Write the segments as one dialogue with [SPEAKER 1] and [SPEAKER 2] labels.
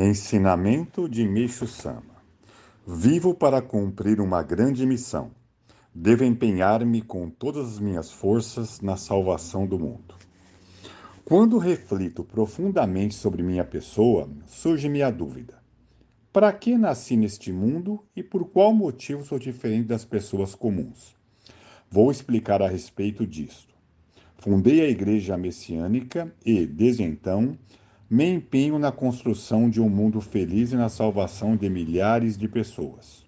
[SPEAKER 1] Ensinamento de Meixo Sama. Vivo para cumprir uma grande missão. Devo empenhar-me com todas as minhas forças na salvação do mundo. Quando reflito profundamente sobre minha pessoa, surge-me a dúvida: para que nasci neste mundo e por qual motivo sou diferente das pessoas comuns? Vou explicar a respeito disto. Fundei a Igreja Messiânica e, desde então, me empenho na construção de um mundo feliz e na salvação de milhares de pessoas.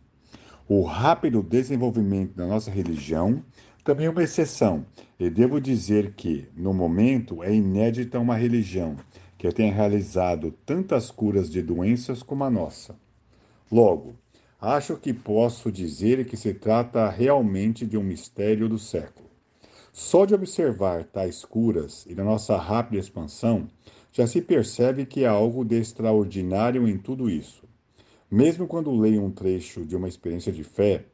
[SPEAKER 1] O rápido desenvolvimento da nossa religião também é uma exceção, e devo dizer que, no momento, é inédita uma religião que tenha realizado tantas curas de doenças como a nossa. Logo, acho que posso dizer que se trata realmente de um mistério do século. Só de observar tais curas e da nossa rápida expansão, já se percebe que há algo de extraordinário em tudo isso. Mesmo quando leio um trecho de uma experiência de fé,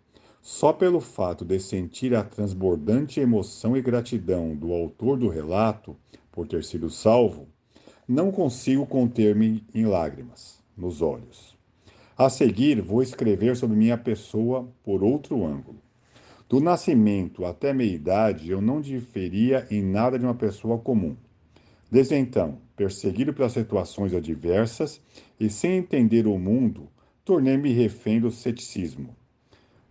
[SPEAKER 1] só pelo fato de sentir a transbordante emoção e gratidão do autor do relato por ter sido salvo, não consigo conter-me em lágrimas nos olhos. A seguir, vou escrever sobre minha pessoa por outro ângulo. Do nascimento até meia-idade, eu não diferia em nada de uma pessoa comum. Desde então, perseguido pelas situações adversas e sem entender o mundo, tornei-me refém do ceticismo.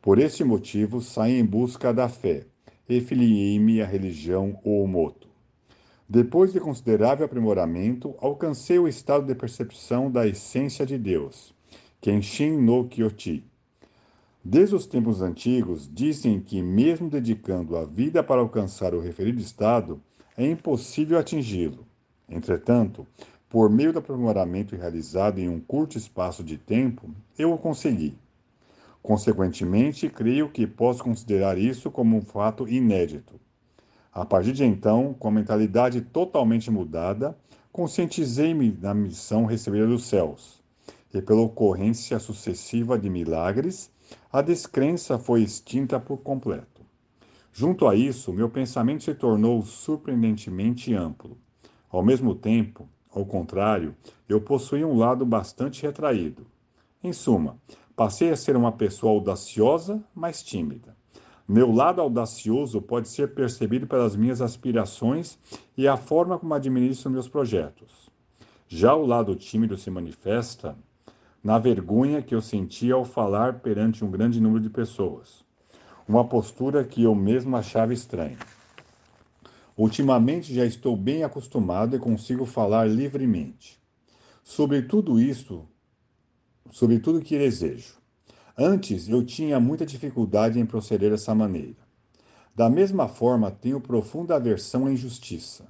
[SPEAKER 1] Por este motivo, saí em busca da fé e filiei-me à religião Oomoto. Depois de considerável aprimoramento, alcancei o estado de percepção da essência de Deus, Kenshin no Kyoti. Desde os tempos antigos, dizem que, mesmo dedicando a vida para alcançar o referido estado, é impossível atingi-lo. Entretanto, por meio do aprimoramento realizado em um curto espaço de tempo, eu o consegui. Consequentemente, creio que posso considerar isso como um fato inédito. A partir de então, com a mentalidade totalmente mudada, conscientizei-me da missão recebida dos céus, e pela ocorrência sucessiva de milagres, a descrença foi extinta por completo. Junto a isso, meu pensamento se tornou surpreendentemente amplo. Ao mesmo tempo, ao contrário, eu possuía um lado bastante retraído. Em suma, passei a ser uma pessoa audaciosa, mas tímida. Meu lado audacioso pode ser percebido pelas minhas aspirações e a forma como administro meus projetos. Já o lado tímido se manifesta na vergonha que eu sentia ao falar perante um grande número de pessoas. Uma postura que eu mesmo achava estranha. Ultimamente já estou bem acostumado e consigo falar livremente. Sobre tudo isto, sobre tudo que desejo. Antes eu tinha muita dificuldade em proceder dessa maneira. Da mesma forma, tenho profunda aversão à injustiça.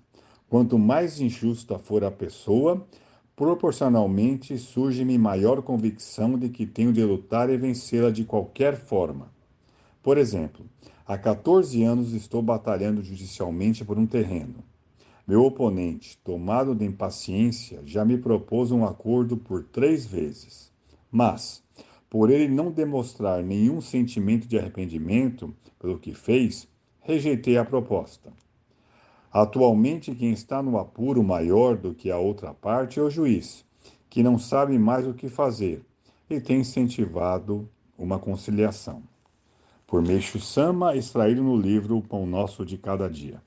[SPEAKER 1] Quanto mais injusta for a pessoa, proporcionalmente surge-me maior convicção de que tenho de lutar e vencê-la de qualquer forma. Por exemplo, Há 14 anos estou batalhando judicialmente por um terreno. Meu oponente, tomado de impaciência, já me propôs um acordo por três vezes. Mas, por ele não demonstrar nenhum sentimento de arrependimento pelo que fez, rejeitei a proposta. Atualmente, quem está no apuro maior do que a outra parte é o juiz, que não sabe mais o que fazer e tem incentivado uma conciliação por Meixo Sama, extraído no livro O Pão Nosso de Cada Dia.